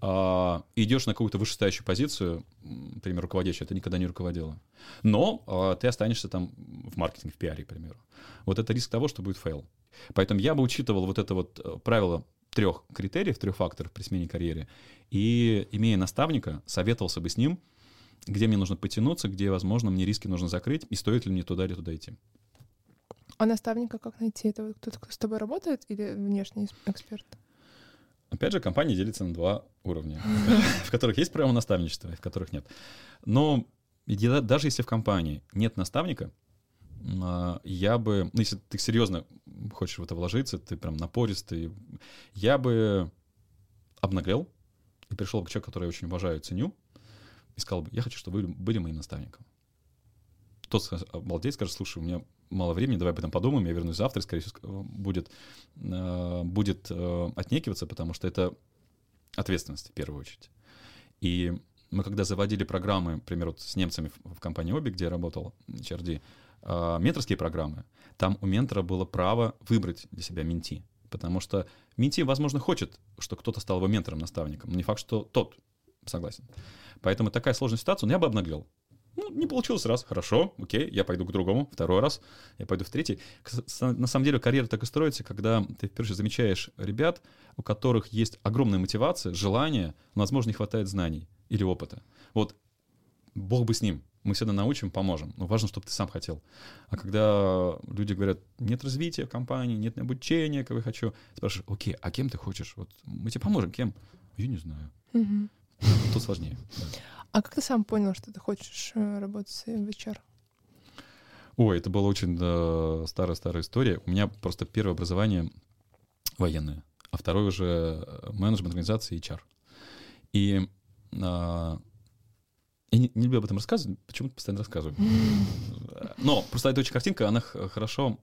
э, идешь на какую-то вышестоящую позицию, например, руководящую, это никогда не руководила. Но э, ты останешься там в маркетинге, в пиаре, к примеру. Вот это риск того, что будет fail. Поэтому я бы учитывал вот это вот э, правило трех критериев, трех факторов при смене карьеры. И, имея наставника, советовался бы с ним, где мне нужно потянуться, где, возможно, мне риски нужно закрыть, и стоит ли мне туда или туда идти. А наставника как найти? Это кто-то, кто с тобой работает или внешний эксперт? Опять же, компания делится на два уровня, в которых есть программа наставничества, и в которых нет. Но даже если в компании нет наставника, а, я бы, ну, если ты серьезно хочешь в это вложиться, ты прям напористый, я бы обнаглел и пришел к человеку, который я очень уважаю и ценю, и сказал бы, я хочу, чтобы вы были моим наставником. Тот обалдеть, скажет, слушай, у меня мало времени, давай об этом подумаем, я вернусь завтра, скорее всего, будет, э, будет э, отнекиваться, потому что это ответственность в первую очередь. И мы когда заводили программы, например, вот с немцами в, компании Оби, где я работал, HRD, э, менторские программы, там у ментора было право выбрать для себя менти. Потому что менти, возможно, хочет, что кто-то стал его ментором, наставником. Но не факт, что тот согласен. Поэтому такая сложная ситуация, но я бы обнаглел. Ну, не получилось раз, хорошо, окей, я пойду к другому, второй раз, я пойду в третий. На самом деле карьера так и строится, когда ты, впервые замечаешь ребят, у которых есть огромная мотивация, желание, но, возможно, не хватает знаний или опыта. Вот Бог бы с ним, мы всегда научим, поможем. Но важно, чтобы ты сам хотел. А когда люди говорят, нет развития в компании, нет обучения, как я хочу, спрашиваешь, окей, а кем ты хочешь? Вот мы тебе поможем, кем? Я не знаю. Мгм. Тут сложнее. А как ты сам понял, что ты хочешь э, работать в HR? Ой, это была очень э, старая-старая история. У меня просто первое образование военное, а второе уже э, менеджмент организации HR. И а, я не, не люблю об этом рассказывать, почему-то постоянно рассказываю. Но просто эта очень картинка, она хорошо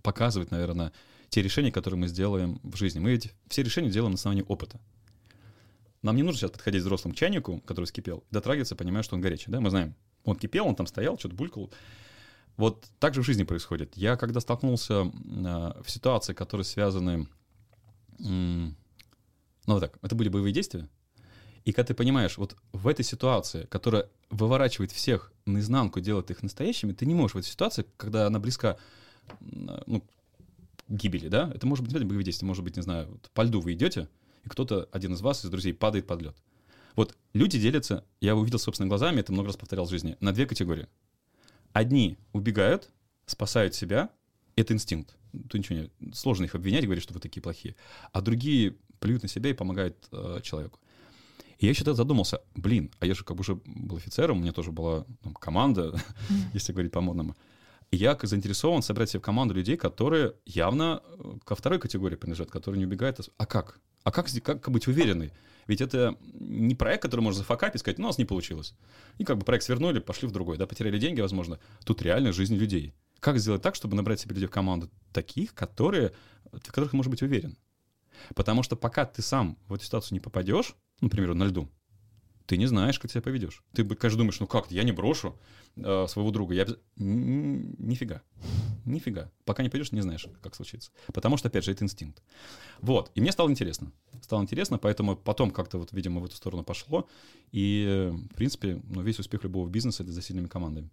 показывает, наверное, те решения, которые мы сделаем в жизни. Мы ведь все решения делаем на основании опыта. Нам не нужно сейчас подходить к взрослому чайнику, который вскипел, дотрагиваться, понимая, что он горячий. Да? Мы знаем, он кипел, он там стоял, что-то булькал. Вот так же в жизни происходит. Я когда столкнулся а, в ситуации, которые связаны... м, Ну, вот так, это были боевые действия. И когда ты понимаешь, вот в этой ситуации, которая выворачивает всех наизнанку, делает их настоящими, ты не можешь в этой ситуации, когда она близка ну, к гибели, да, это может быть обязательно боевые действия, может быть, не знаю, вот по льду вы идете, и кто-то, один из вас, из друзей, падает под лед. Вот люди делятся, я увидел собственными глазами, это много раз повторял в жизни, на две категории. Одни убегают, спасают себя, это инстинкт. Тут ничего не... Сложно их обвинять, говорить, что вы такие плохие. А другие плюют на себя и помогают э, человеку. И я еще тогда задумался, блин, а я же как бы уже был офицером, у меня тоже была там, команда, если говорить по-модному. И я заинтересован собрать себе в команду людей, которые явно э, ко второй категории принадлежат, которые не убегают. а А как? А как, как быть уверенной? Ведь это не проект, который можно зафакапить и сказать, ну, у нас не получилось. И как бы проект свернули, пошли в другой, да, потеряли деньги, возможно. Тут реально жизнь людей. Как сделать так, чтобы набрать себе людей в команду таких, которые, в которых ты можешь быть уверен? Потому что пока ты сам в эту ситуацию не попадешь, например, на льду, ты не знаешь, как себя поведешь. Ты, бы, конечно, думаешь, ну как, я не брошу э, своего друга. Я... Нифига. Нифига. Пока не пойдешь, не знаешь, как случится. Потому что, опять же, это инстинкт. Вот. И мне стало интересно. Стало интересно, поэтому потом как-то вот, видимо, в эту сторону пошло. И, э, в принципе, ну, весь успех любого бизнеса — это за сильныими командами.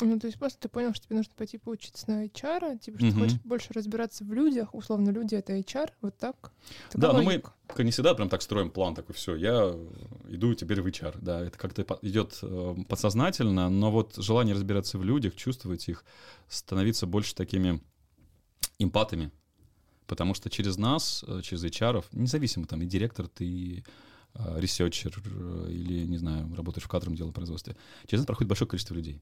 Ну, то есть просто ты понял, что тебе нужно пойти поучиться на HR, типа, что ты Мгм. хочешь больше разбираться в людях, условно, люди — это HR, вот так? Да, Такая но мы логика. не всегда прям так строим план такой, все, я иду теперь в HR. Да, это как-то идет э, подсознательно, но вот желание разбираться в людях, чувствовать их, становиться больше такими эмпатами. Потому что через нас, э, через HR, независимо там и директор, ты и э, researcher или, не знаю, работаешь в кадровом деле производстве, через нас проходит большое количество людей.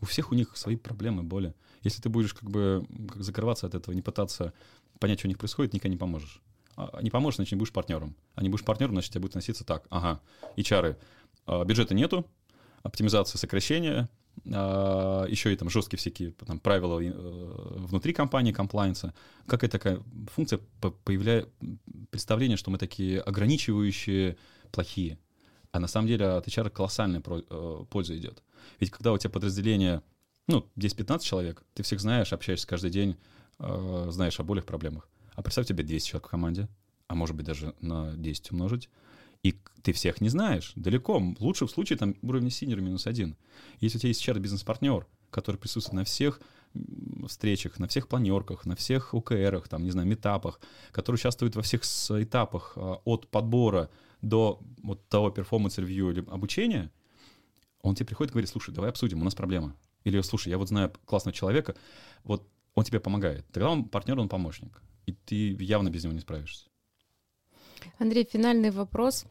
У всех у них свои проблемы, боли. Если ты будешь как бы закрываться от этого, не пытаться понять, что у них происходит, никогда не поможешь. А, Не поможешь, значит, не будешь партнером. А не будешь партнером, значит, тебе будет носиться так. Ага, HR, а, бюджета нету, оптимизация, сокращение, а, еще и там жесткие всякие там, правила э, внутри компании, комплайнса. Какая такая функция по- появляет представление, что мы такие ограничивающие, плохие. А на самом деле от HR колоссальная э, польза идет. Ведь когда у тебя подразделение, ну, 10-15 человек, ты всех знаешь, общаешься каждый день, э, знаешь о болях, проблемах. А представь тебе 200 человек в команде, а может быть даже на 10 умножить, и ты всех не знаешь, далеко. Лучше в случае там уровня синер минус один. Если у тебя есть HR бизнес-партнер, который присутствует на всех встречах, на всех планерках, на всех OKR ах, там, не знаю, митапах, который участвует во всех этапах а, от подбора до вот того performance review или обучения, он тебе приходит и говорит, слушай, давай обсудим, у нас проблема. Или, слушай, я вот знаю классного человека, вот он тебе помогает. Тогда он партнер, он помощник. И ты явно без него не справишься. Андрей, финальный вопрос.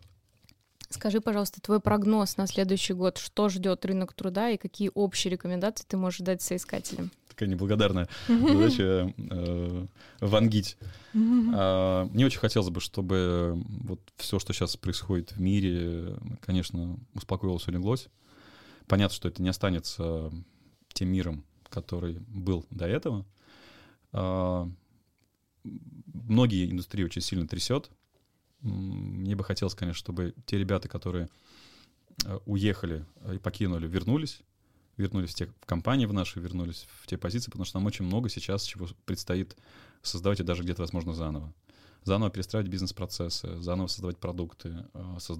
Скажи, пожалуйста, твой прогноз на следующий год. Что ждет рынок труда и какие общие рекомендации ты можешь дать соискателям? Такая неблагодарная задача э, вангить. А, Мне очень хотелось бы, чтобы вот все, что сейчас происходит в мире, конечно, успокоилось, улеглось. Понятно, что это не останется тем миром, который был до этого. А, многие индустрии очень сильно трясет. Мне бы хотелось, конечно, чтобы те ребята, которые э, уехали и покинули, вернулись, вернулись в те в компании в наши, вернулись в те позиции, потому что нам очень много сейчас чего предстоит создавать и даже где-то, возможно, заново. Заново перестраивать бизнес-процессы, заново создавать продукты, э, создавать